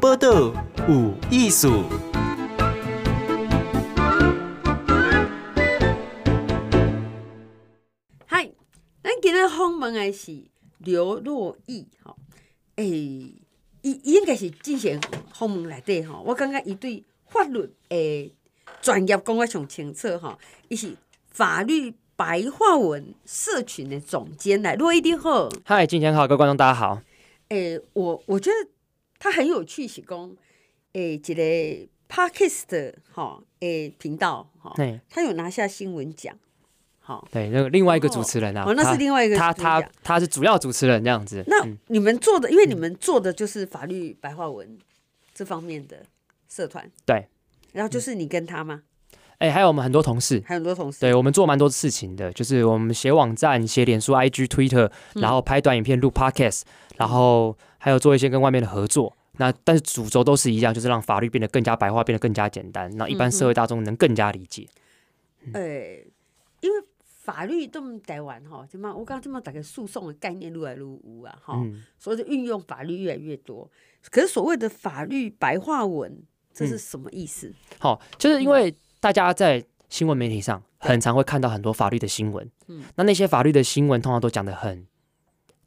报道有艺术。嗨，咱今日访问的是刘若毅，吼，诶，伊应该是之前访问内底吼，我感觉伊对法律诶专业讲得上清楚吼，伊是法律。白话文社群的总监来，珞亦你好，嗨，金钱好，各位观众大家好。诶、欸，我我觉得他很有趣，是讲诶，这个 Podcast 的哈诶频道哈，对，他有拿下新闻奖，好，对，那个另外一个主持人啊，哦，那是另外一个，他他他，他是主要主持人这样子。那你们做的，因为你们做的就是法律白话文这方面的社团，对，然后就是你跟他吗？哎、欸，还有我们很多同事，还有很多同事，对，我们做蛮多事情的，就是我们写网站、写脸书、IG、Twitter，然后拍短影片、录 Podcast，、嗯、然后还有做一些跟外面的合作。那但是主轴都是一样，就是让法律变得更加白话，变得更加简单，让一般社会大众能更加理解。呃、嗯嗯欸，因为法律这么台湾哈，怎么我刚刚这么打个诉讼的概念越来越无啊哈，所以就运用法律越来越多。可是所谓的法律白话文，这是什么意思？好、嗯，就是因为。大家在新闻媒体上很常会看到很多法律的新闻，嗯，那那些法律的新闻通常都讲的很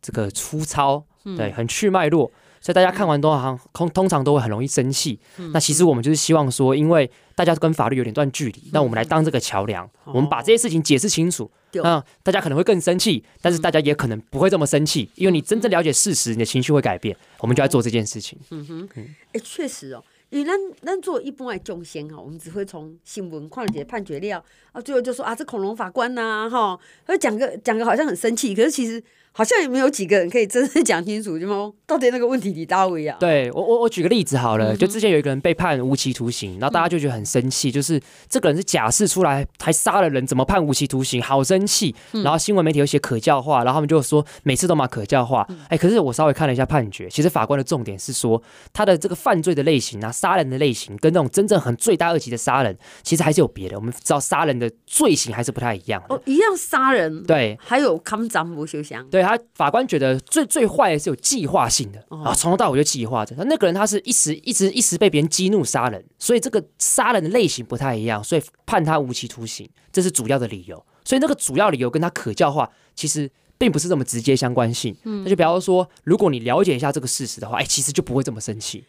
这个粗糙，嗯、对，很去脉络，所以大家看完都好像通通常都会很容易生气、嗯。那其实我们就是希望说，因为大家跟法律有点段距离，那、嗯、我们来当这个桥梁、嗯，我们把这些事情解释清楚，那、哦、大家可能会更生气，但是大家也可能不会这么生气，因为你真正了解事实，你的情绪会改变。我们就在做这件事情。嗯哼，哎，确实哦。因为咱咱做一般的众生哈，我们只会从新闻看一些判决料啊，最后就说啊，这恐龙法官呐、啊、哈，会讲个讲个好像很生气，可是其实。好像也没有几个人可以真正讲清楚，就么？到底那个问题你到位啊？对我，我我举个例子好了，就之前有一个人被判无期徒刑，然后大家就觉得很生气，就是这个人是假释出来还杀了人，怎么判无期徒刑？好生气！然后新闻媒体有写可教化，然后他们就说每次都骂可教化。哎，可是我稍微看了一下判决，其实法官的重点是说他的这个犯罪的类型啊，杀人的类型跟那种真正很罪大恶极的杀人，其实还是有别的。我们知道杀人的罪行还是不太一样。哦，一样杀人，对，还有砍斩不休想，对。他法官觉得最最坏的是有计划性的啊，从头到尾就计划着。他那个人他是一时一直一时被别人激怒杀人，所以这个杀人的类型不太一样，所以判他无期徒刑，这是主要的理由。所以那个主要理由跟他可教化其实并不是这么直接相关性。嗯，那就比方说，如果你了解一下这个事实的话，哎，其实就不会这么生气。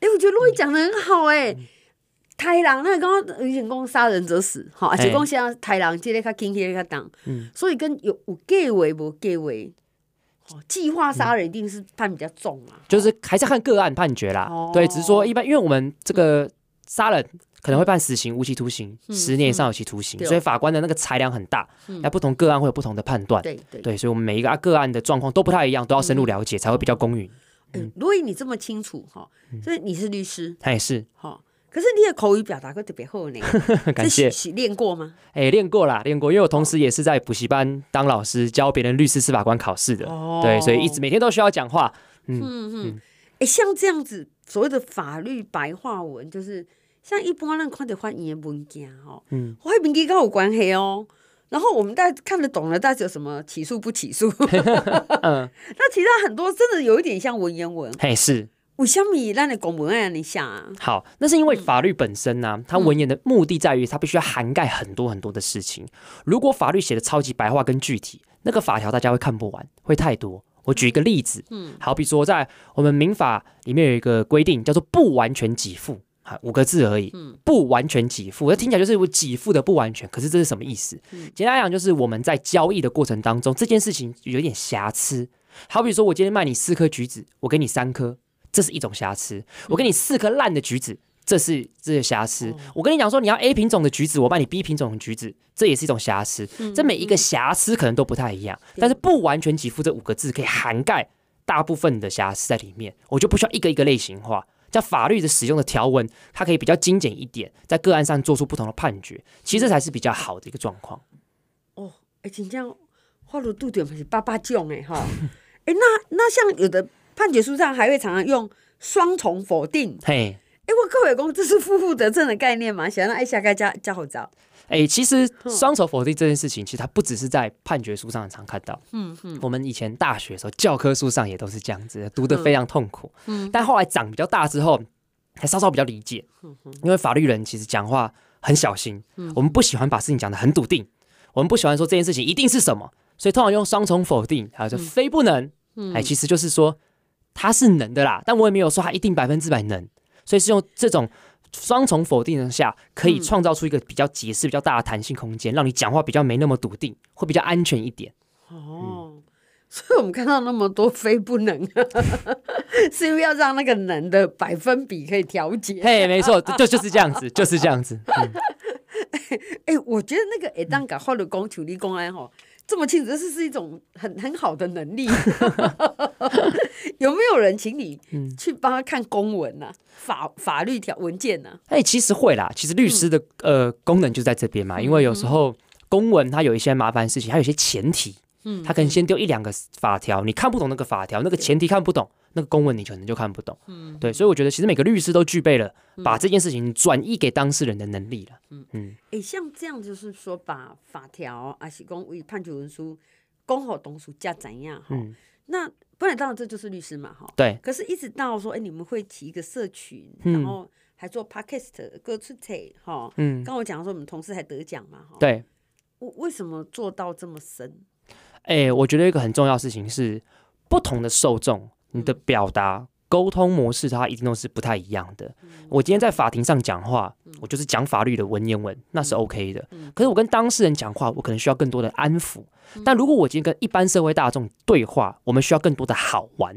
哎，我觉得路易讲的很好，哎。台人那刚刚以前讲杀人者死，哈，而且讲现在台人这个较轻，这个较重，嗯，所以跟有有计划无计划，哦，计划杀人一定是判比较重啊，就是还是看个案判决啦，哦，对，只是说一般，因为我们这个杀人可能会判死刑、无期徒刑、嗯、十年以上有期徒刑，嗯，所以法官的那个裁量很大，那、嗯、不同个案会有不同的判断，对对，对，所以我们每一个个案的状况都不太一样，都要深入了解才会比较公允。嗯，如果你这么清楚哈，所以你是律师，他也是。哈。可是你的口语表达会特别好呢，感谢。是练过吗？哎、欸，练过啦，练过。因为我同时也是在补习班当老师，教别人律师、司法官考试的、哦。对，所以一直每天都需要讲话。嗯嗯嗯。哎、欸，像这样子所谓的法律白话文，就是像一般人看的翻译的文件哈，嗯，我还跟这个有关系哦。然后我们大家看得懂了，大家有什么起诉不起诉？嗯，那其他很多真的有一点像文言文。嘿，是。为什么让你公文案你想啊？好，那是因为法律本身呢、啊嗯，它文言的目的在于它必须要涵盖很多很多的事情。如果法律写的超级白话跟具体，那个法条大家会看不完，会太多。我举一个例子，嗯，好比说在我们民法里面有一个规定叫做不完全给付，哈，五个字而已，嗯，不完全给付，那听起来就是我给付的不完全，可是这是什么意思？嗯、简单来讲就是我们在交易的过程当中，这件事情有点瑕疵。好比说我今天卖你四颗橘子，我给你三颗。这是一种瑕疵。我给你四颗烂的橘子，这是这是瑕疵。我跟你讲说，你要 A 品种的橘子，我卖你 B 品种的橘子，这也是一种瑕疵。这每一个瑕疵可能都不太一样，但是不完全给付这五个字可以涵盖大部分的瑕疵在里面。我就不需要一个一个类型化，叫法律的使用的条文，它可以比较精简一点，在个案上做出不同的判决。其实这才是比较好的一个状况。哦，哎，真正法律度点是八八种哎哈，哎，那那像有的。判决书上还会常常用双重否定。嘿，哎，我各位公，这是负负得正的概念吗？想让爱下该加加好招。哎、欸，其实双重否定这件事情，其实它不只是在判决书上很常看到。嗯嗯，我们以前大学的时候，教科书上也都是这样子，读得非常痛苦。嗯，但后来长比较大之后，才稍稍比较理解。因为法律人其实讲话很小心，我们不喜欢把事情讲得很笃定，我们不喜欢说这件事情一定是什么，所以通常用双重否定，还有就非不能。哎，其实就是说它是能的啦，但我也没有说它一定百分之百能，所以是用这种。双重否定下，可以创造出一个比较解释比较大的弹性空间，嗯、让你讲话比较没那么笃定，会比较安全一点。哦，嗯、所以我们看到那么多非不能，是因为要让那个能的百分比可以调节。嘿，没错，就就是这样子，就是这样子。哎、嗯欸，我觉得那个会当甲法律讲处理公安吼。这么清楚，这是是一种很很好的能力。有没有人请你去帮他看公文呐、啊？法法律条文件呐、啊？哎，其实会啦。其实律师的、嗯、呃功能就在这边嘛。因为有时候公文它有一些麻烦事情，它有一些前提。嗯，他可能先丢一两个法条，你看不懂那个法条，那个前提看不懂，那个公文你可能就看不懂。嗯，对，所以我觉得其实每个律师都具备了把这件事情转移给当事人的能力了。嗯嗯，哎、欸，像这样就是说，把法条啊，是公为判决文书公好东西加怎样哈？嗯、那不然当然这就是律师嘛哈。对。可是，一直到说，哎、欸，你们会起一个社群，然后还做 podcast 歌出台哈。嗯。刚我讲说，我们同事还得奖嘛哈。对。我为什么做到这么深？哎、欸，我觉得一个很重要的事情是，不同的受众，你的表达沟通模式，它一定都是不太一样的。我今天在法庭上讲话，我就是讲法律的文言文，那是 OK 的。可是我跟当事人讲话，我可能需要更多的安抚。但如果我今天跟一般社会大众对话，我们需要更多的好玩，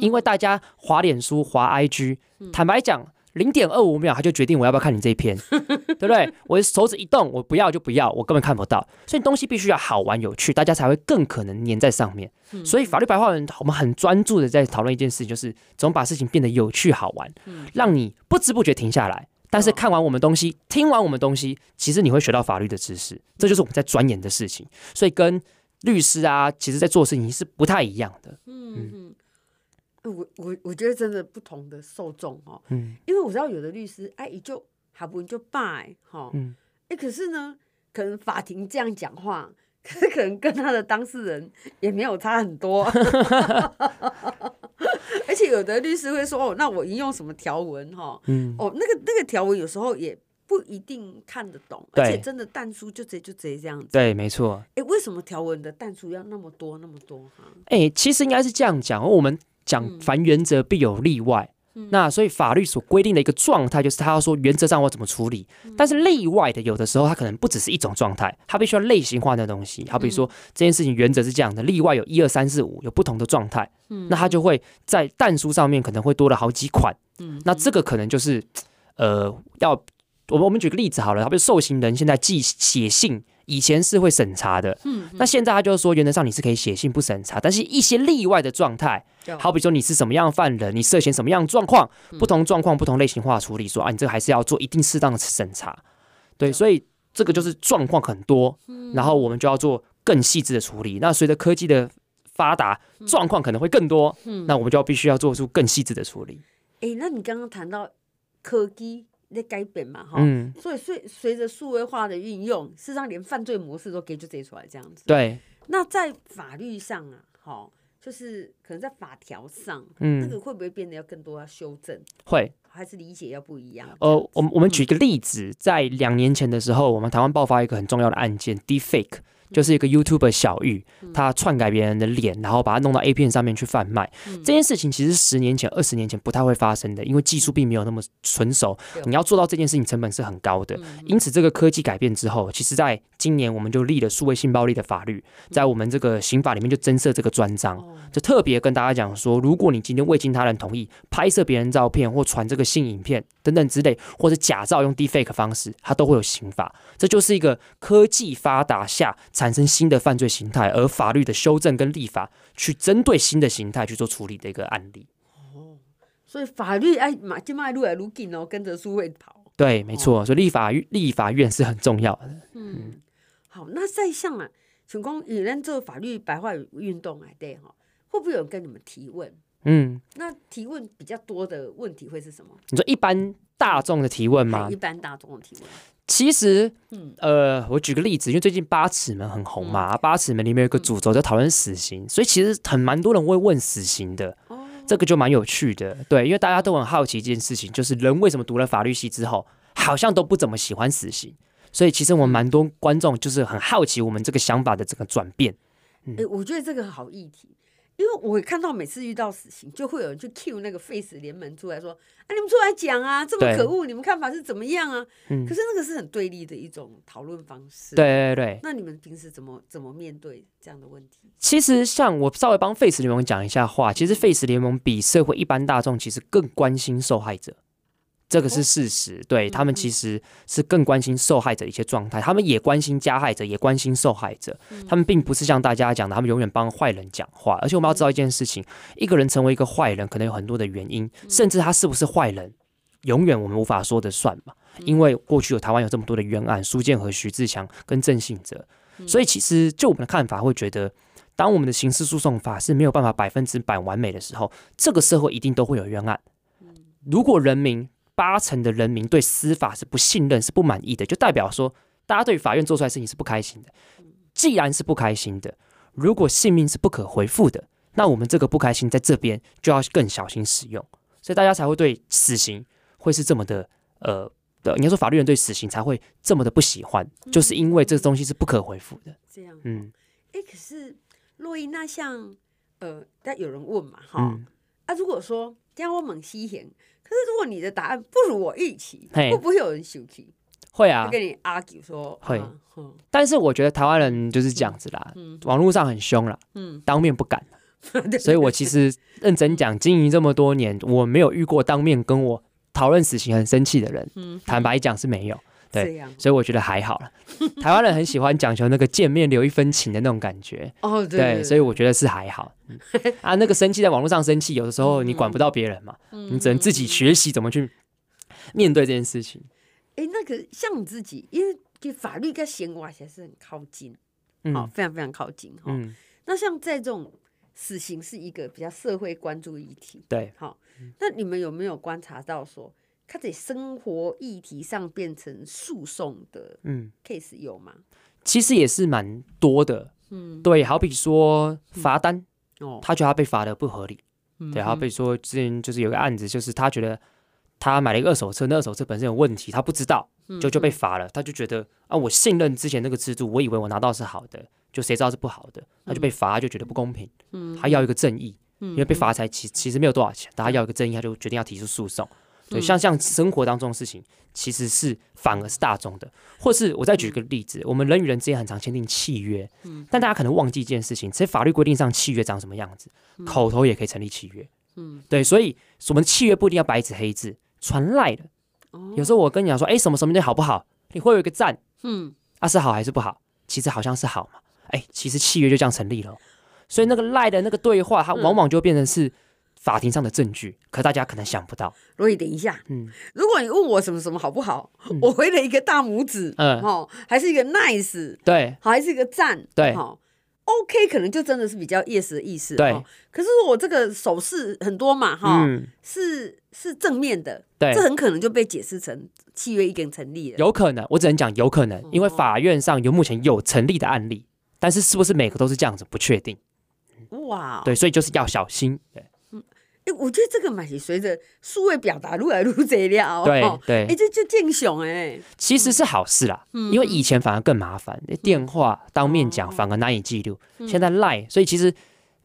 因为大家滑脸书、滑 IG，坦白讲。零点二五秒，他就决定我要不要看你这一篇，对不对？我手指一动，我不要就不要，我根本看不到。所以东西必须要好玩有趣，大家才会更可能粘在上面。所以法律白话文，我们很专注的在讨论一件事情，就是怎么把事情变得有趣好玩，让你不知不觉停下来。但是看完我们东西，听完我们东西，其实你会学到法律的知识，这就是我们在钻研的事情。所以跟律师啊，其实在做事情是不太一样的。嗯。我我我觉得真的不同的受众哦，嗯，因为我知道有的律师哎，也就好不就拜哈，嗯，哎，可是呢，可能法庭这样讲话，可是可能跟他的当事人也没有差很多，而且有的律师会说哦，那我引用什么条文哈，嗯，哦，那个那个条文有时候也不一定看得懂，对而且真的淡书就直接就直接这样子，对，没错，哎，为什么条文的淡书要那么多那么多哈？哎，其实应该是这样讲，我们。讲凡原则必有例外，嗯、那所以法律所规定的一个状态就是他要说原则上我怎么处理，嗯、但是例外的有的时候它可能不只是一种状态，它必须要类型化的东西。好比说这件事情原则是这样的，例外有一二三四五有不同的状态，嗯、那它就会在但书上面可能会多了好几款，嗯、那这个可能就是呃要我们我们举个例子好了，好比如受刑人现在寄写信。以前是会审查的，嗯，那现在他就是说，原则上你是可以写信不审查，但是一些例外的状态，好。比说你是什么样犯人，你涉嫌什么样状况，不同状况不同类型化处理，说啊，你这个还是要做一定适当的审查，对，所以这个就是状况很多，然后我们就要做更细致的处理。那随着科技的发达，状况可能会更多，那我们就要必须要做出更细致的处理。哎，那你刚刚谈到科技。在改变嘛，哈、嗯，所以随随着数位化的运用，事实上连犯罪模式都给就写出来这样子。对，那在法律上啊，哈，就是可能在法条上，嗯，那个会不会变得要更多要修正？会，还是理解要不一样？呃，我们我们举一个例子，在两年前的时候，我们台湾爆发一个很重要的案件，Deepfake。就是一个 YouTuber 小玉，他篡改别人的脸，然后把它弄到 A 片上面去贩卖。这件事情其实十年前、二十年前不太会发生的，因为技术并没有那么纯熟。你要做到这件事情，成本是很高的。因此，这个科技改变之后，其实在今年我们就立了数位性暴力的法律，在我们这个刑法里面就增设这个专章，就特别跟大家讲说，如果你今天未经他人同意拍摄别人照片或传这个性影片等等之类，或者假造用 Deepfake 方式，它都会有刑法。这就是一个科技发达下。产生新的犯罪形态，而法律的修正跟立法去针对新的形态去做处理的一个案例。哦，所以法律哎，马就迈路来路紧哦，跟着书会跑。对，没错，所以立法立法院是很重要的。嗯，嗯好，那再像啊，请问有人做法律白话运动啊？对哈，会不会有人跟你们提问？嗯，那提问比较多的问题会是什么？你说一般大众的提问吗？一般大众的提问。其实，嗯呃，我举个例子，因为最近八尺门很红嘛，嗯八尺门里面有个主轴在讨论死刑，所以其实很蛮多人会问死刑的，哦，这个就蛮有趣的，对，因为大家都很好奇一件事情，就是人为什么读了法律系之后，好像都不怎么喜欢死刑，所以其实我们蛮多观众就是很好奇我们这个想法的这个转变。哎、我觉得这个好议题，因为我看到每次遇到死刑，就会有人去 cue 那个 Face 联盟出来说：“啊，你们出来讲啊，这么可恶，你们看法是怎么样啊？”嗯可是那个是很对立的一种讨论方式。，对对对，那你们平时怎么怎么面对这样的问题？其实像我稍微帮 Face 联盟讲一下话，其实 Face 联盟比社会一般大众其实更关心受害者。这个是事实，对他们其实是更关心受害者的一些状态，他们也关心加害者，也关心受害者。他们并不是像大家讲的，他们永远帮坏人讲话。而且我们要知道一件事情：一个人成为一个坏人，可能有很多的原因，甚至他是不是坏人，永远我们无法说得算嘛。因为过去有台湾有这么多的冤案，苏建和、徐志强跟郑信哲，所以其实就我们的看法，会觉得，当我们的刑事诉讼法是没有办法百分之百完美的时候，这个社会一定都会有冤案。如果人民八成的人民对司法是不信任、是不满意的，就代表说大家对法院做出来的事情是不开心的。既然是不开心的，如果性命是不可回复的，那我们这个不开心在这边就要更小心使用，所以大家才会对死刑会是这么的呃的，应该说法律人对死刑才会这么的不喜欢，就是因为这个东西是不可回复的。这样，嗯哎、可是洛伊，那像呃，但有人问嘛，哈、嗯，啊，如果说这样我猛西行，可是如果你的答案不如我预期，嘿。会不会有人生气？会啊。会，跟你 argue 说会。啊嗯但是我觉得台湾人就是这样子啦，网络上很凶啦，嗯，当面不敢。对。所以我其实认真讲，经营这么多年，我没有遇过当面跟我讨论死刑很生气的人。嗯坦白讲是没有。这对，所以我觉得还好了。台湾人很喜欢讲求那个见面留一分情的那种感觉。哦，对对，所以我觉得是还好。嗯 啊，那个生气在网络上生气，有的时候你管不到别人嘛，嗯你只能自己学习怎么去面对这件事情。哎，那个像你自己，因为其实法律跟刑法还是很靠近，好、嗯非常非常靠近哈。嗯，那像在这种死刑是一个比较社会关注议题，对。好，那你们有没有观察到说，它在生活议题上变成诉讼的嗯，case 有吗？其实也是蛮多的。嗯，对，好比说罚单，哦，他觉得他被罚的不合理。嗯对，好比说之前就是有个案子，就是他觉得他买了一个二手车，那二手车本身有问题，他不知道，嗯就就被罚了。他就觉得啊，我信任之前那个制度，我以为我拿到是好的，就谁知道是不好的，他就被罚，他就觉得不公平，嗯。他要一个正义，嗯因为被罚才其其实没有多少钱，但他要一个正义，他就决定要提出诉讼。对，嗯像像生活当中的事情，其实是反而是大众的，或是我再举个例子，我们人与人之间很常签订契约，嗯但大家可能忘记一件事情，其实法律规定上契约长什么样子，口头也可以成立契约。嗯，对，所以我们的契约不一定要白纸黑字，传赖的。哦有时候我跟你讲说，哎，什么什么的好不好？你会有一个赞，嗯啊是好还是不好？其实好像是好嘛，哎，其实契约就这样成立了。所以那个赖的那个对话，它往往就变成是法庭上的证据，可大家可能想不到。罗毅，等一下，嗯，如果你问我什么什么好不好，我回了一个大拇指，嗯。哦，还是一个 nice，对。好，还是一个赞，对。好，OK，可能就真的是比较 yes 的意思，对。哦。可是我这个手势很多嘛，哈、嗯，是是正面的，对。这很可能就被解释成契约已经成立了。有可能，我只能讲有可能，因为法院上有目前有成立的案例，但是是不是每个都是这样子不确定。哇，对，所以就是要小心。对哎，我觉得这个嘛是随着数位表达越来越这了，对哦对。哎，这这正常哎，其实是好事啦，嗯。因为以前反而更麻烦，电话当面讲反而难以记录，嗯。现在赖，所以其实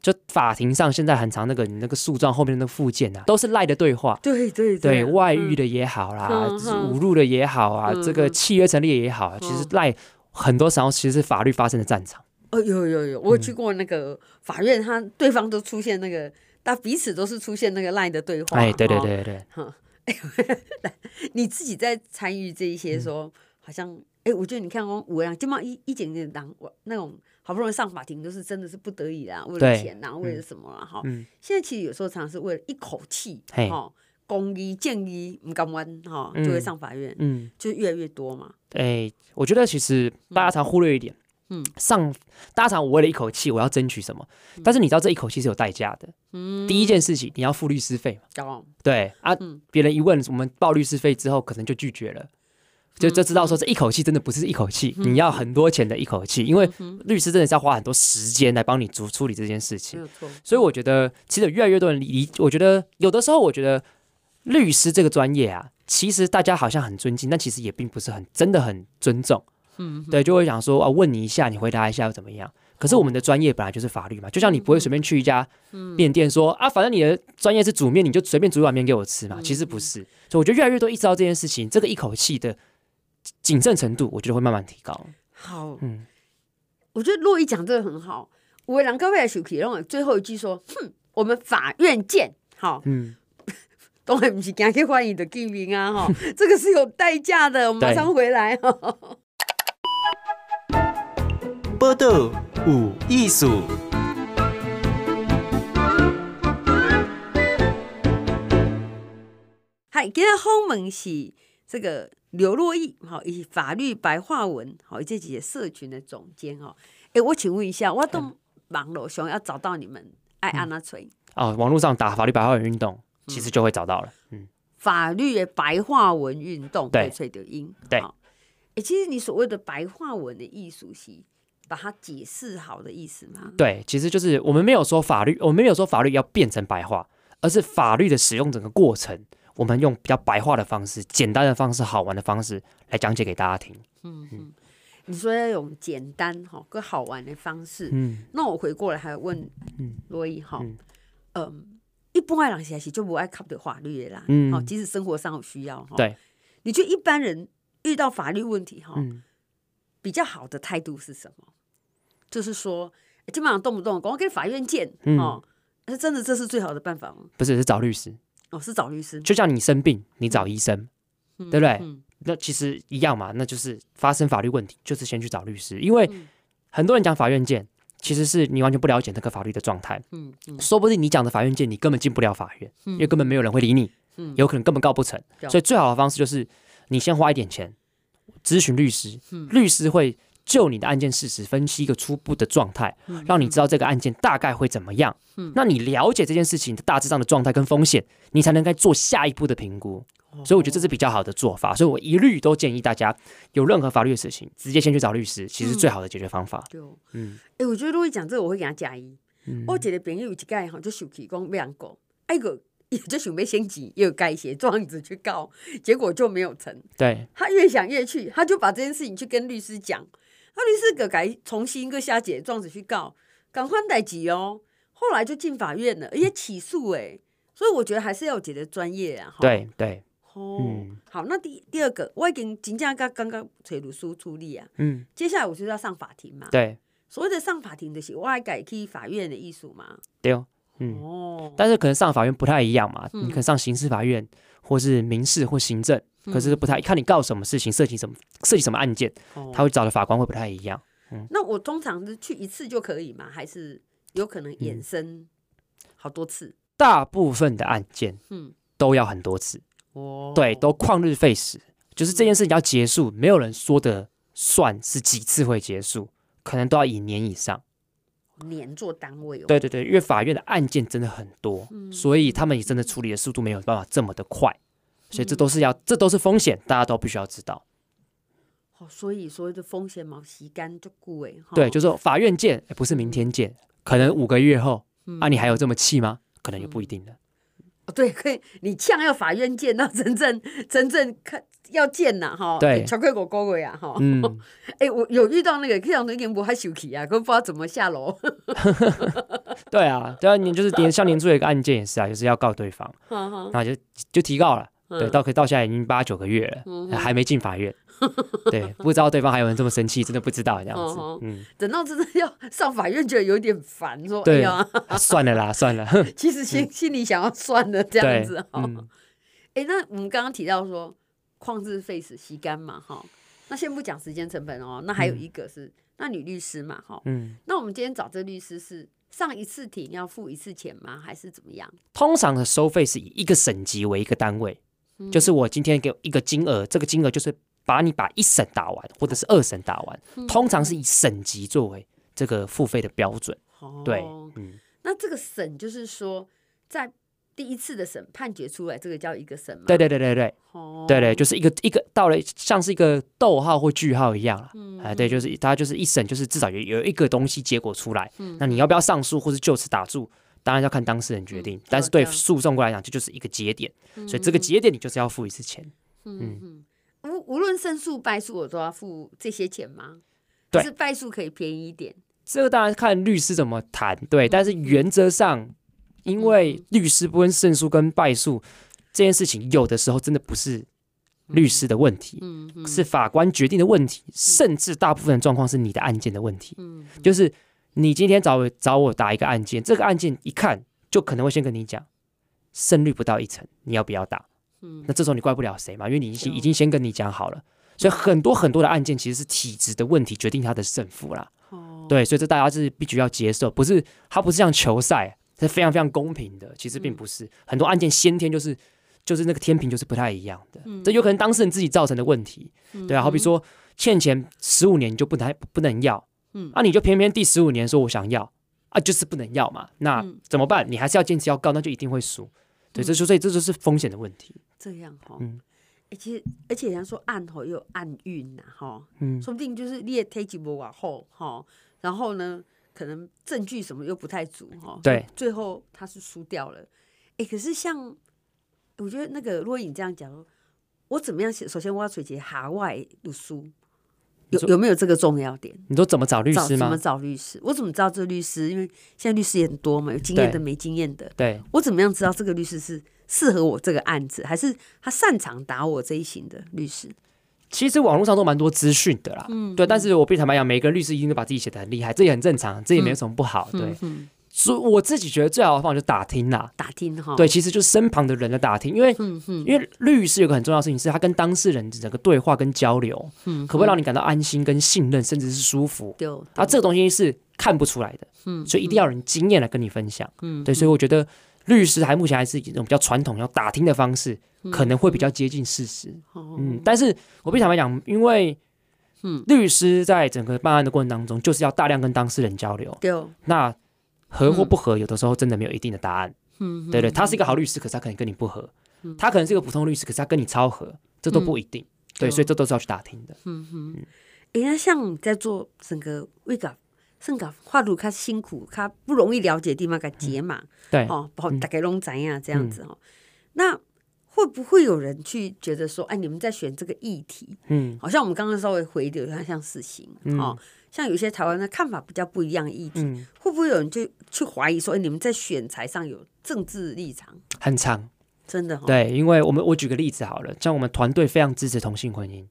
就法庭上现在很常那个你那个诉状后面那个附件啊，都是赖的对话。对对对外嗯。遇的也好啦，侮辱的也好啊，嗯这个契约成立的也好啊，其实赖很多时候其实是法律发生的战场。哦，有有有，我有去过那个法院，他对方都出现那个，但彼此都是出现那个 line 的对话。哎，对对哦对对，哈，你自己在参与这一些说，好像，哎，我觉得你看哦，五样就嘛一一点点当我那种好不容易上法庭，都是真的是不得已啦，为了对钱呐，为了什么啦，哈。嗯，现在其实有时候常常是为了一口气，嘿。哈，公义正义唔敢弯，哈，嗯就会上法院，嗯，就越来越多嘛。哎，我觉得其实大家常忽略一点，嗯上大家常我为了一口气我要争取什么，但是你知道这一口气是有代价的。嗯，第一件事情你要付律师费。嘛，哦，对。啊，嗯。别人一问我们报律师费之后，可能就拒绝了。就就知道说这一口气真的不是一口气，你要很多钱的一口气，因为律师真的是要花很多时间来帮你处处理这件事情。没错。所以我觉得，其实越来越多人理，我觉得有的时候，我觉得律师这个专业啊，其实大家好像很尊敬，但其实也并不是很真的很尊重。嗯，对，就会想说啊，问你一下，你回答一下又怎么样？可是我们的专业本来就是法律嘛，就像你不会随便去一家面店说啊，反正你的专业是煮面，你就随便煮一碗面给我吃嘛。其实不是，所以我觉得越来越多意识到这件事情，这个一口气的。谨慎程度，我觉得会慢慢提高。好，嗯，我觉得洛伊讲这个很好。我两个未来主题，然后最后一句说：“哼，我们法院见。”好，嗯，当然不是赶去欢迎的见面啊，哈，这个是有代价的。我们马上回来。报道有艺术，嗨，今天访问是这个。刘珞亦，好，以及法律白话文，好，以及这几个社群的总监，哈，哎，我请问一下，我都网络上要找到你们，爱安娜锤哦，网络上打法律白话文运动，其实就会找到了，嗯，法律的白话文运动，对，锤的音，对，哎，其实你所谓的白话文的艺术是把它解释好的意思吗？对，其实就是我们没有说法律，我们没有说法律要变成白话，而是法律的使用整个过程。我们用比较白话的方式、简单的方式、好玩的方式来讲解给大家听。嗯嗯，你说要用简单哈跟好玩的方式。嗯，那我回过来还问，嗯，珞亦哈，嗯，一般爱人其实就不爱考的法律的啦。嗯，好，即使生活上有需要哈。对，你觉得一般人遇到法律问题哈，比较好的态度是什么？就是说，基本上动不动赶快跟法院见，哦，是真的这是最好的办法吗？不是，是找律师。哦，是找律师，就像你生病，你找医生，嗯、对不对？嗯、那其实一样嘛，那就是发生法律问题，就是先去找律师。因为很多人讲法院见，其实是你完全不了解那个法律的状态。嗯嗯、说不定你讲的法院见，你根本进不了法院，嗯、因为根本没有人会理你，嗯、有可能根本告不成。嗯、所以最好的方式就是你先花一点钱咨询律师，嗯、律师会。就你的案件事实分析一个初步的状态，让你知道这个案件大概会怎么样。嗯，那你了解这件事情的大致上的状态跟风险，你才能该做下一步的评估。所以我觉得这是比较好的做法。所以我一律都建议大家有任何法律的事情，直接先去找律师，其实是最好的解决方法。对，嗯，哎，我觉得如果讲这个，我会给他加一。我一个朋友有一概哈，就生气讲两个，哎个也就准备先急，又改写状子去告，结果就没有成。对，他越想越气，他就把这件事情去跟律师讲。那律师个改重新一个下解状子去告，赶快代急哦。后来就进法院了，而且起诉哎，所以我觉得还是要有自己的专业啊。对对，哦，嗯、好，那第第二个，我已经真正刚刚刚找律师处理啊。嗯，接下来我就要上法庭嘛。对，所谓的上法庭的是我还改去法院的艺术嘛。对哦，嗯哦，但是可能上法院不太一样嘛，嗯、你可能上刑事法院，或是民事或行政。可是不太看你告什么事情，涉及什么涉及什么案件，他会找的法官会不太一样。嗯，那我通常是去一次就可以吗？还是有可能衍生好多次？大部分的案件，嗯，都要很多次。哦，对，都旷日费时。就是这件事情要结束，没有人说的算是几次会结束，可能都要以年以上。年做单位哦。对对对，因为法院的案件真的很多，所以他们也真的处理的速度没有办法这么的快。所以这都是要，这都是风险，大家都必须要知道。哦，所以所谓的风险嘛，洗干就顾哎。对，就是说法院见，不是明天见，可能五个月后。啊，你还有这么气吗？可能也不一定的。哦，对，可以，你呛要法院见，那真正真正看要见呐，哈。对，巧克力狗狗狗呀，哈。嗯。哎，我有遇到那个，可能那个不还生气啊，可不知道怎么下楼。对啊，对啊，你就是年像年初有一个案件也是啊，就是要告对方，然后就就提告了。对，到可以到现在已经八九个月了，还没进法院。对，不知道对方还有人这么生气，真的不知道这样子。嗯，嗯等到真的要上法院，觉得有点烦，说对哎呀，算了啦，算了。其实心、嗯、心里想要算了这样子哈。哎、那我们刚刚提到说旷日费时吸干嘛哈，那先不讲时间成本哦，那还有一个是、嗯、那女律师嘛哈。嗯。那我们今天找这律师是上一次庭要付一次钱吗？还是怎么样？通常的收费是以一个省级为一个单位。就是我今天给一个金额，这个金额就是把你把一审打完，或者是二审打完，通常是以省级作为这个付费的标准。对，嗯，那这个审就是说，在第第一次的审判决出来，这个叫一个审嘛？对对对对对，哦，对对，就是一个一个到了像是一个逗号或句号一样了。嗯哎，对，就是他就是一审，就是至少有有一个东西结果出来。嗯那你要不要上诉或是就此打住，当然要看当事人决定。嗯但是对诉讼过来讲，这就是一个节点，嗯所以这个节点你就是要付一次钱。嗯嗯，无无论胜诉败诉，我都要付这些钱吗？对是败诉可以便宜一点。这个当然看律师怎么谈，对，但是原则上，因为律师不论胜诉跟败诉这件事情，有的时候真的不是律师的问题，是法官决定的问题，甚至大部分的状况是你的案件的问题。嗯就是你今天找我找我打一个案件，这个案件一看就可能会先跟你讲胜率不到一成，你要不要打？嗯那这时候你怪不了谁嘛，因为你已经已经先跟你讲好了。所以很多很多的案件其实是体质的问题决定他的胜负啦。哦，对，所以这大家是必须要接受，不是它不是像球赛，是非常非常公平的。其实并不是，很多案件先天就是就是那个天平就是不太一样的，嗯这有可能当事人自己造成的问题。对啊，好比说欠钱十五年你就不能不能要，嗯啊，你就偏偏第十五年说我想要啊，就是不能要嘛，那嗯怎么办？你还是要坚持要告，那就一定会输。对，这就所以这就是风险的问题。这样哈，嗯而且而且人家说暗吼又有暗运呐，哈，嗯，说不定就是你也推几波往后哈，然后呢，可能证据什么又不太足哈，对最后他是输掉了。哎，可是像我觉得那个若影这样讲，我怎么样写？首先我要找一个海外律师，有有没有这个重要点？你说怎么找律师吗怎么？找律师？我怎么知道这个律师？因为现在律师也很多嘛，有经验的、没经验的。对，我怎么样知道这个律师是适合我这个案子，还是他擅长打我这一型的律师？其实网络上都蛮多资讯的啦，嗯对，但是我必须坦白讲，每个律师一定都把自己写的很厉害，这也很正常，这也没有什么不好，对。嗯，所以我自己觉得最好的方法就是打听啦，打听哈。对，，其实就是身旁的人的打听，因为嗯嗯因为律师有个很重要的事情是，他跟当事人整个对话跟交流，嗯，可不可以让你感到安心跟信任，甚至是舒服？对，啊，这个东西是看不出来的，嗯所以一定要有人经验来跟你分享。嗯对，所以我觉得律师还目前还是一种比较传统要打听的方式，嗯可能会比较接近事实。哦嗯，但是我必须坦白讲，因为嗯律师在整个办案的过程当中，就是要大量跟当事人交流。对，那合或不合，有的时候真的没有一定的答案。嗯对对，他是一个好律师，可是他可能跟你不合；他可能是一个普通律师，可是他跟你超合，这都不一定。对，所以这都是要去打听的。嗯哼哎，那像你在做整个为个甚个法律较辛苦、他不容易了解的地方，给解码。对，哦，包大概拢怎样这样子哦。那会不会有人去觉得说，哎，你们在选这个议题，嗯好像我们刚刚稍微回的，它像死刑嗯哦，像有些台湾的看法比较不一样的议题，嗯，会不会有人就去怀疑说，哎，你们在选材上有政治立场？很长。真的对，因为我们我举个例子好了，像我们团队非常支持同性婚姻，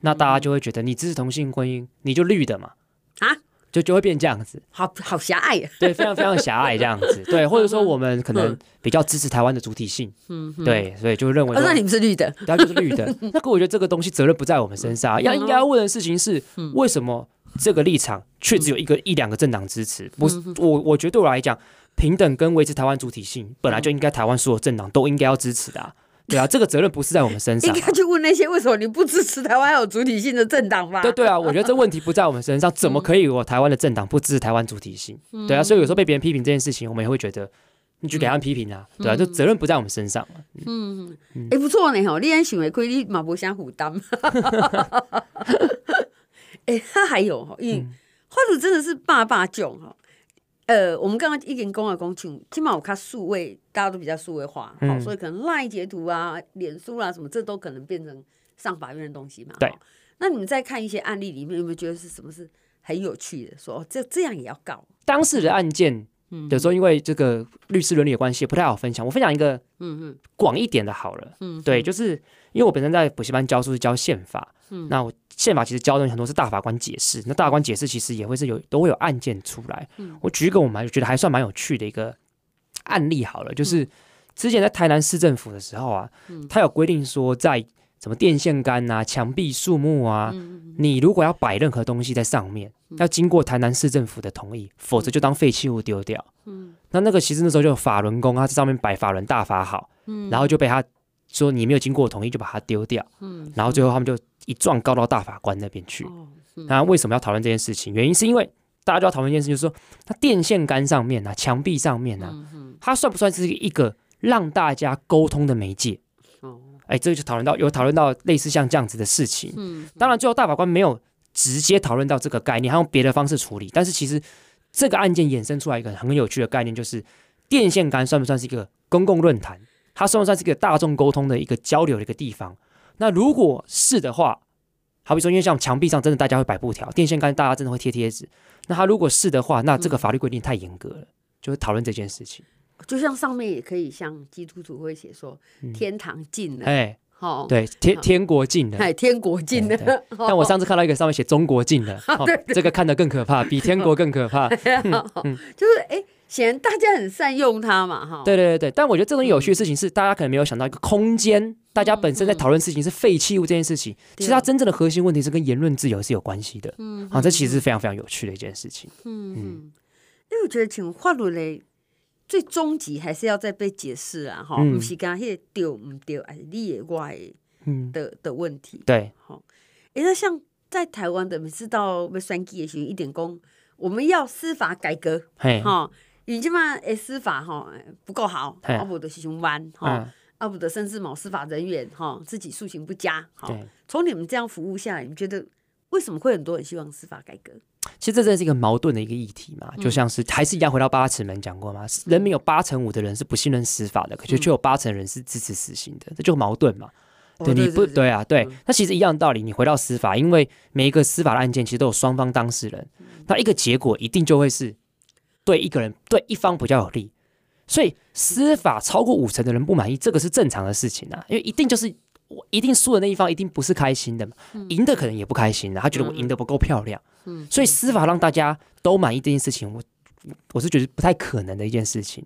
那大家就会觉得你支持同性婚姻，你就绿的嘛，啊，就就会变这样子。好好狭隘啊。对，非常非常狭隘这样子。对，或者说我们可能比较支持台湾的主体性，嗯，对，所以就认为那你们是绿的，它就是绿的。那个我觉得这个东西责任不在我们身上，要应该要问的事情是，为什么这个立场却只有一个一两个政党支持？不是我，我觉得对我来讲，平等跟维持台湾主体性，本来就应该台湾所有政党都应该要支持的啊。对啊，这个责任不是在我们身上啊。应该去问那些为什么你不支持台湾有主体性的政党吧？对对啊，我觉得这问题不在我们身上，怎么可以有台湾的政党不支持台湾主体性？对啊，所以有时候被别人批评这件事情，我们也会觉得你去给他们批评啊，对啊，就责任不在我们身上嗯。哎，不错呢吼，你安想的亏你嘛不想负担。哎，他还有哈，因为法律真的是霸霸种哈。呃，我们刚刚一点讲了讲，像起码我看数位，大家都比较数位化，好、嗯所以可能赖截图啊、脸书啊、什么，这都可能变成上法院的东西嘛。对齁。那你们在看一些案例里面，有没有觉得是什么是很有趣的？说哦这这样也要告？当事的案件，有时候因为这个律师伦理的关系，不太好分享。我分享一个嗯嗯广一点的好了。嗯，对，就是因为我本身在补习班教书是教宪法，嗯那我宪法其实教的很多是大法官解释，那大法官解释其实也会是有都会有案件出来。嗯。我举一个我们还觉得还算蛮有趣的一个案例好了，嗯。就是之前在台南市政府的时候啊，他有规定说在什么电线杆啊、墙壁、树木啊，嗯你如果要摆任何东西在上面，要经过台南市政府的同意，否则就当废弃物丢掉。嗯。那那个其实那时候就有法轮功，他在上面摆法轮大法好，嗯。然后就被他说你没有经过我同意就把它丢掉，嗯。然后最后他们就一状告到大法官那边去。哦那为什么要讨论这件事情？原因是因为大家就要讨论一件事，就是说，它电线杆上面啊、墙壁上面它算不算是一个让大家沟通的媒介。哦，哎，这个就讨论到有讨论到类似像这样子的事情。嗯，当然，最后大法官没有直接讨论到这个概念，他用别的方式处理。但是其实这个案件衍生出来一个很有趣的概念，就是电线杆算不算是一个公共论坛？它算不算是一个大众沟通的一个交流的一个地方？那如果是的话，好比说，因为像墙壁上真的大家会摆布条，电线杆大家真的会贴贴纸。那他如果是的话，那这个法律规定太严格了，嗯、就是讨论这件事情。就像上面也可以像基督徒会写说，天堂近了，哎、嗯，好，对，天天国近了，哎，天国近了。但我上次看到一个上面写中国近了，哦、这个看得更可怕，比天国更可怕。嗯、就是哎。显然大家很善用它嘛，哈。对对对对，但我觉得这种有趣的事情是，大家可能没有想到一个空间，嗯、大家本身在讨论事情是废弃物这件事情，嗯、其实它真正的核心问题是跟言论自由是有关系的。嗯，好，这其实是非常非常有趣的一件事情。嗯嗯，因为我觉得，请法律嘞，最终极还是要再被解释啊，哈、嗯，不是刚那对不对，还是你也外嗯的的问题。对，好，哎，那像在台湾的，每次到被选举的时候，一点功，我们要司法改革，哈。你即嘛诶，司法哈不够好，阿不的行弯哈，阿不的甚至某司法人员哈自己素行不佳，哈。从你们这样服务下来，你觉得为什么会很多人希望司法改革？其实这真的是一个矛盾的一个议题嘛，就像是还是一样回到八尺门讲过嘛，人民有八成五的人是不信任司法的，可是却有八成人是支持死刑的，这就矛盾嘛。对，你不对啊，对，那其实一样的道理，你回到司法，因为每一个司法的案件其实都有双方当事人，那一个结果一定就会是。对一个人，对一方比较有利，所以司法超过五成的人不满意，这个是正常的事情啊。因为一定就是我一定输的那一方一定不是开心的嘛，赢的可能也不开心的，他觉得我赢得不够漂亮。所以司法让大家都满意这件事情，我我是觉得不太可能的一件事情。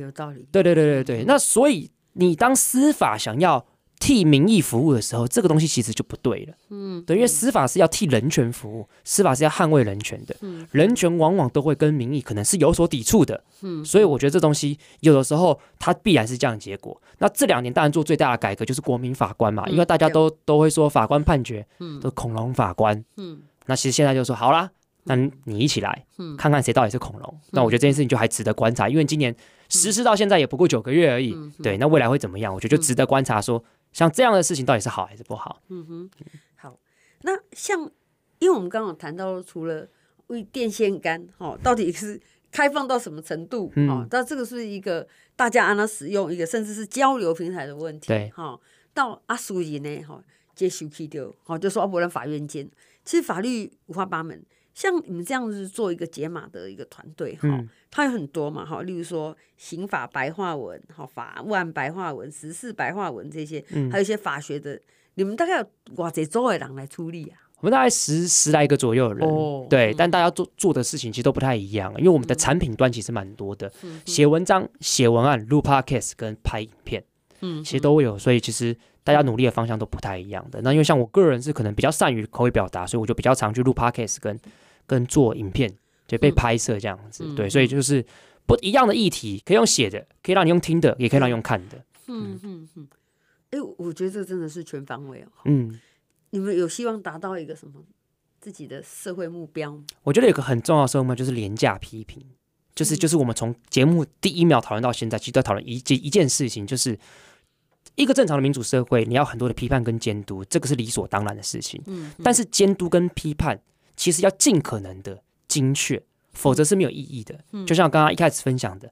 有道理。对对对对对，那所以你当司法想要。替民意服务的时候，这个东西其实就不对了。嗯，对，因为司法是要替人权服务，司法是要捍卫人权的。嗯，人权往往都会跟民意可能是有所抵触的。嗯，所以我觉得这东西有的时候它必然是这样的结果。那这两年当然做最大的改革就是国民法官嘛，因为大家都都会说法官判决，嗯，都恐龙法官。嗯，那其实现在就说好啦，那你一起来，看看谁到底是恐龙。那我觉得这件事情就还值得观察，因为今年实施到现在也不过九个月而已。对，那未来会怎么样？我觉得就值得观察说。像这样的事情到底是好还是不好？嗯哼，好。那像，因为我们刚刚谈到，除了为电线杆，哈，到底是开放到什么程度？哈、嗯，到这个是一个大家按它使用一个，甚至是交流平台的问题。对，哈，到阿苏伊呢，哈，接受批掉，哈，就说阿伯兰法院见。其实法律五花八门。像你们这样子做一个解码的一个团队哈，嗯、它有很多嘛哈，例如说刑法白话文哈、法务白话文、时事白话文这些，嗯、还有一些法学的，你们大概有多少周的人来出力啊？我们大概十十来个左右的人，哦、对，嗯、但大家做做的事情其实都不太一样，因为我们的产品端其实蛮多的，写、嗯、文章、写文案、录 podcast 跟拍影片，嗯，其实都有，所以其实大家努力的方向都不太一样的。那因为像我个人是可能比较善于口语表达，所以我就比较常去录 podcast 跟。跟做影片就被拍摄这样子，嗯、对，所以就是不一样的议题，可以用写的，可以让你用听的，也可以让你用看的。嗯嗯嗯。哎、欸，我觉得这真的是全方位哦。嗯。你们有希望达到一个什么自己的社会目标？我觉得有个很重要的社会目标就是廉价批评，就是就是我们从节目第一秒讨论到现在，其实都讨论一件一件事情，就是一个正常的民主社会，你要很多的批判跟监督，这个是理所当然的事情。嗯。嗯，但是监督跟批判。其实要尽可能的精确，否则是没有意义的。嗯、就像我刚刚一开始分享的，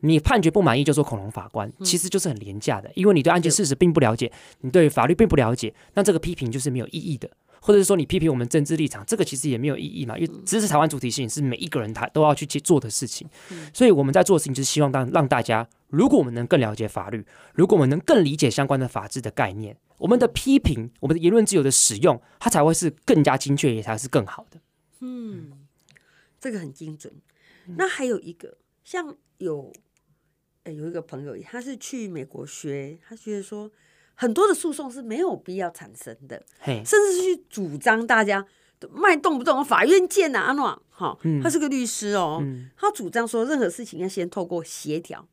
你判决不满意就说恐龙法官，嗯、其实就是很廉价的，因为你对案件事实并不了解，你对法律并不了解，那这个批评就是没有意义的。或者是说你批评我们政治立场，这个其实也没有意义嘛，因为支持台湾主体性是每一个人他都要去去做的事情。嗯、所以我们在做的事情就是希望让让大家，如果我们能更了解法律，如果我们能更理解相关的法治的概念。我们的批评，我们的言论自由的使用，它才会是更加精确，也才是更好的。嗯，这个很精准。那还有一个，像有，呃，有一个朋友，他是去美国学，他觉得说很多的诉讼是没有必要产生的，甚至是去主张大家卖动不动法院见啊，那哈，他是个律师哦，嗯、他主张说任何事情要先透过协调，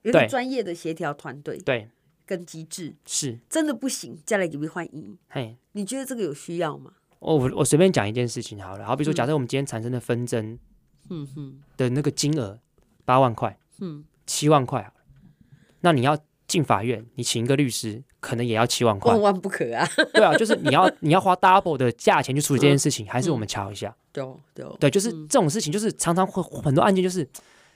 有个专业的协调团队，对。跟机制。是。真的不行，再来给你换一。嘿，你觉得这个有需要吗？我我我随便讲一件事情好了，好比说，假设我们今天产生的纷争，嗯哼，的那个金额八万块，嗯，七万块好了，那你要进法院，你请一个律师，可能也要七万块，万万不可啊！对啊，就是你要你要花 double 的价钱去处理这件事情，嗯、还是我们瞧一下？对对对，就是这种事情，就是常常会很多案件，就是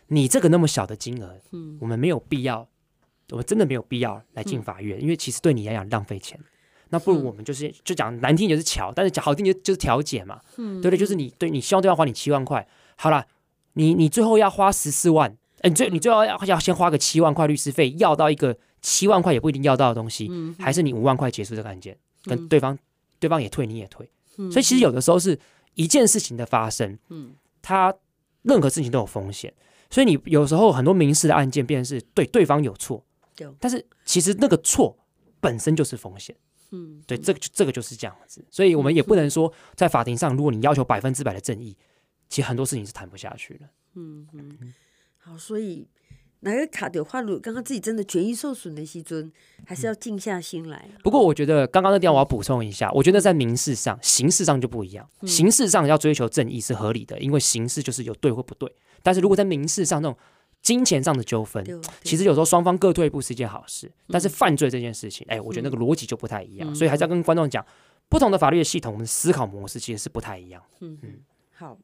你这个那么小的金额，嗯，我们没有必要，我们真的没有必要来进法院，嗯、因为其实对你来讲浪费钱。那不如我们就是就讲难听就是巧，但是讲好听就就是调解嘛，嗯，对不对？就是你对你希望对方还你七万块，好了，你你最后要花十四万。欸、你最你最后要要先花个七万块律师费，要到一个七万块也不一定要到的东西，嗯、还是你五万块结束这个案件，嗯、跟对方对方也退你也退，嗯、所以其实有的时候是一件事情的发生，嗯，它任何事情都有风险，所以你有时候很多民事的案件，变成是对对方有错，对但是其实那个错本身就是风险，嗯，对，这个这个就是这样子，所以我们也不能说在法庭上，如果你要求百分之百的正义，其实很多事情是谈不下去的，嗯嗯。嗯好，所以哪个卡掉话，如，刚刚自己真的权益受损的时尊，还是要静下心来。不过，我觉得刚刚那地方我要补充一下，我觉得在民事上、刑事上就不一样。刑事上要追求正义是合理的，因为刑事就是有对或不对。但是如果在民事上那种金钱上的纠纷，其实有时候双方各退一步是一件好事。但是犯罪这件事情，哎，我觉得那个逻辑就不太一样。所以还是要跟观众讲，不同的法律的系统，我们思考模式其实是不太一样。嗯嗯，好，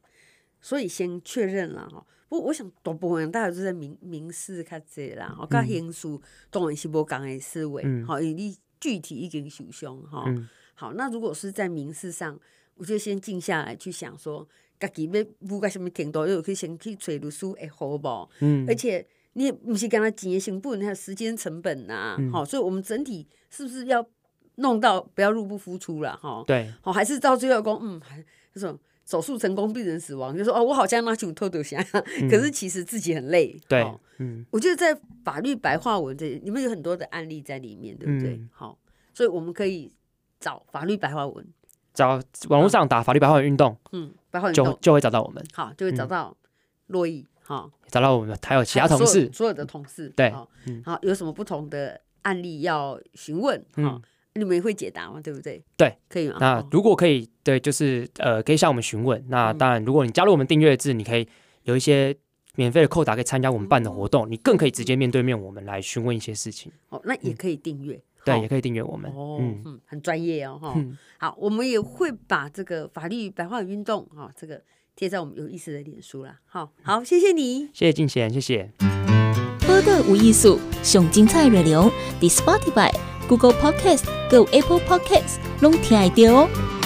所以先确认了哈。不，我想大部分人大家都在民民事较济啦，吼，甲刑事当然是无共的思维，好、嗯，因为你具体已经受伤，哈，嗯、好，那如果是在民事上，我就先静下来去想说，家己要务个什么程度，又可以先去找律师会好无？嗯，而且你也不是跟他钱的成本，还有时间成本呐、啊，好、嗯，所以我们整体是不是要弄到不要入不敷出了，哈，对，好，还是到最后讲，嗯，还这种。手术成功，病人死亡，就说哦，我好像拿起偷偷想，可是其实自己很累。对，嗯，我觉得在法律白话文这里，你们有很多的案例在里面，对不对？好，所以我们可以找法律白话文，找网络上打法律白话文运动，嗯，白话文就就会找到我们，好，就会找到洛伊，好，找到我们，还有其他同事，所有的同事，对，好，有什么不同的案例要询问，嗯。你们也会解答吗？对不对？对，可以吗？那如果可以，对，就是呃，可以向我们询问。那当然，如果你加入我们订阅制，你可以有一些免费的扣打，可以参加我们办的活动。你更可以直接面对面我们来询问一些事情。哦，那也可以订阅。对，也可以订阅我们。哦，嗯，很专业哦，哈。好，我们也会把这个法律白话运动哈，这个贴在我们有意思的脸书啦。好，好，谢谢你，谢谢静贤，谢谢。播的无艺术，熊精彩内容，The Spotify。Google Podcast、Go Apple Podcasts，拢听得到哦。